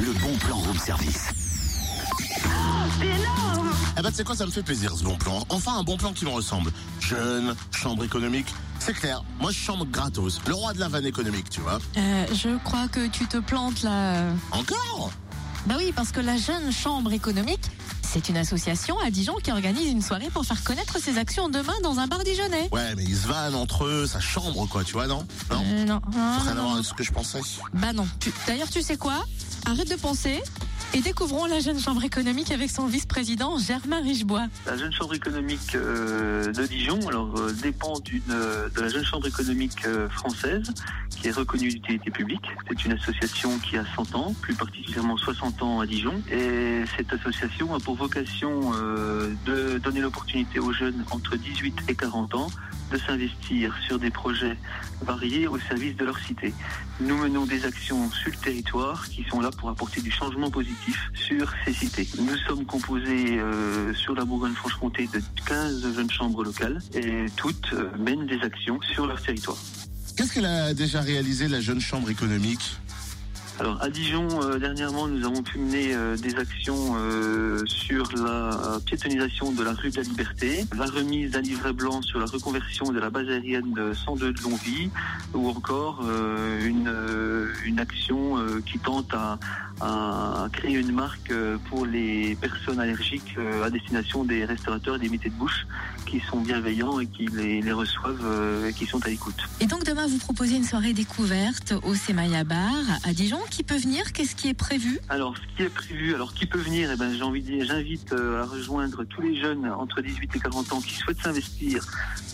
le bon plan room service. C'est énorme Eh ben, tu sais quoi, ça me fait plaisir ce bon plan. Enfin, un bon plan qui me ressemble. Jeune, chambre économique. C'est clair, moi je chambre gratos. Le roi de la vanne économique, tu vois. Euh, je crois que tu te plantes là. Encore? Bah oui, parce que la Jeune Chambre économique, c'est une association à Dijon qui organise une soirée pour faire connaître ses actions demain dans un bar dijonnais. Ouais, mais ils se vannent entre eux, ça chambre quoi, tu vois, non? Non? Euh, non, non, Rien à non, voir non. avec ce que je pensais. Bah non. D'ailleurs, tu sais quoi? Arrête de penser et découvrons la Jeune Chambre économique avec son vice-président Germain Richebois. La jeune chambre économique euh, de Dijon alors euh, dépend euh, de la jeune chambre économique française qui est reconnue d'utilité publique. C'est une association qui a 100 ans, plus particulièrement 60 ans à Dijon. Et cette association a pour vocation de donner l'opportunité aux jeunes entre 18 et 40 ans de s'investir sur des projets variés au service de leur cité. Nous menons des actions sur le territoire qui sont là pour apporter du changement positif sur ces cités. Nous sommes composés euh, sur la Bourgogne-Franche-Comté de 15 jeunes chambres locales et toutes euh, mènent des actions sur leur territoire. Qu'est-ce qu'elle a déjà réalisé, la jeune chambre économique? Alors à Dijon, euh, dernièrement, nous avons pu mener euh, des actions euh, sur la piétonisation de la rue de la Liberté, la remise d'un livret blanc sur la reconversion de la base aérienne de 102 de Longwy, ou encore euh, une, euh, une action euh, qui tente à, à créer une marque euh, pour les personnes allergiques euh, à destination des restaurateurs et des métiers de bouche qui sont bienveillants et qui les, les reçoivent euh, et qui sont à l'écoute. Et donc demain, vous proposez une soirée découverte au Semaya Bar à Dijon? Qui peut venir Qu'est-ce qui est prévu Alors, ce qui est prévu, alors qui peut venir Eh ben, j'ai envie de dire, j'invite euh, à rejoindre tous les jeunes entre 18 et 40 ans qui souhaitent s'investir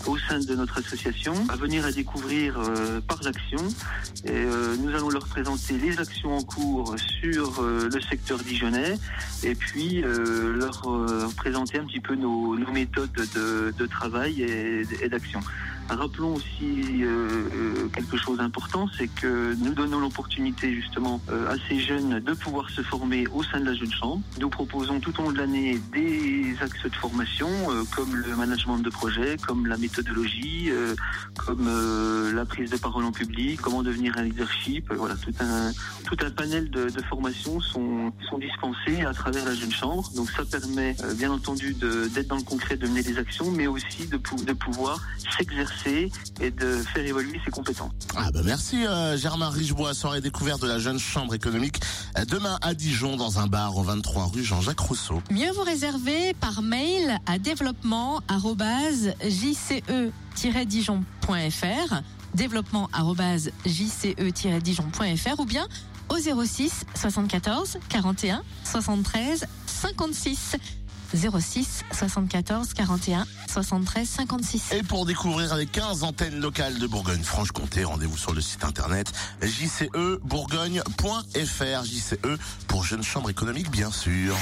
au sein de notre association, à venir à découvrir euh, par l'action. Et euh, nous allons leur présenter les actions en cours sur le secteur dijonnais, et puis leur présenter un petit peu nos, méthodes de, travail et, d'action. Rappelons aussi quelque chose d'important, c'est que nous donnons l'opportunité justement euh, à ces jeunes de pouvoir se former au sein de la jeune chambre. Nous proposons tout au long de l'année des axes de formation euh, comme le management de projet, comme la méthodologie, euh, comme la prise de parole en public, comment devenir un leadership. Voilà, tout un tout un panel de, de formations sont sont dispensées à travers la jeune chambre. Donc ça permet bien entendu d'être dans le concret, de mener des actions, mais aussi de, de pouvoir s'exercer et de faire évoluer ses compétences. Ah bah merci euh, Germain Richebois, soirée découverte de la jeune chambre économique. Euh, Demain à Dijon dans un bar au 23 rue Jean-Jacques Rousseau. Mieux vous réserver par mail à développement@jce-dijon.fr, développement@jce-dijon.fr ou bien au 06 74 41 73 56. 06 74 41 73 56. Et pour découvrir les 15 antennes locales de Bourgogne-Franche-Comté, rendez-vous sur le site internet jcebourgogne.fr. JCE pour Jeune Chambre économique, bien sûr.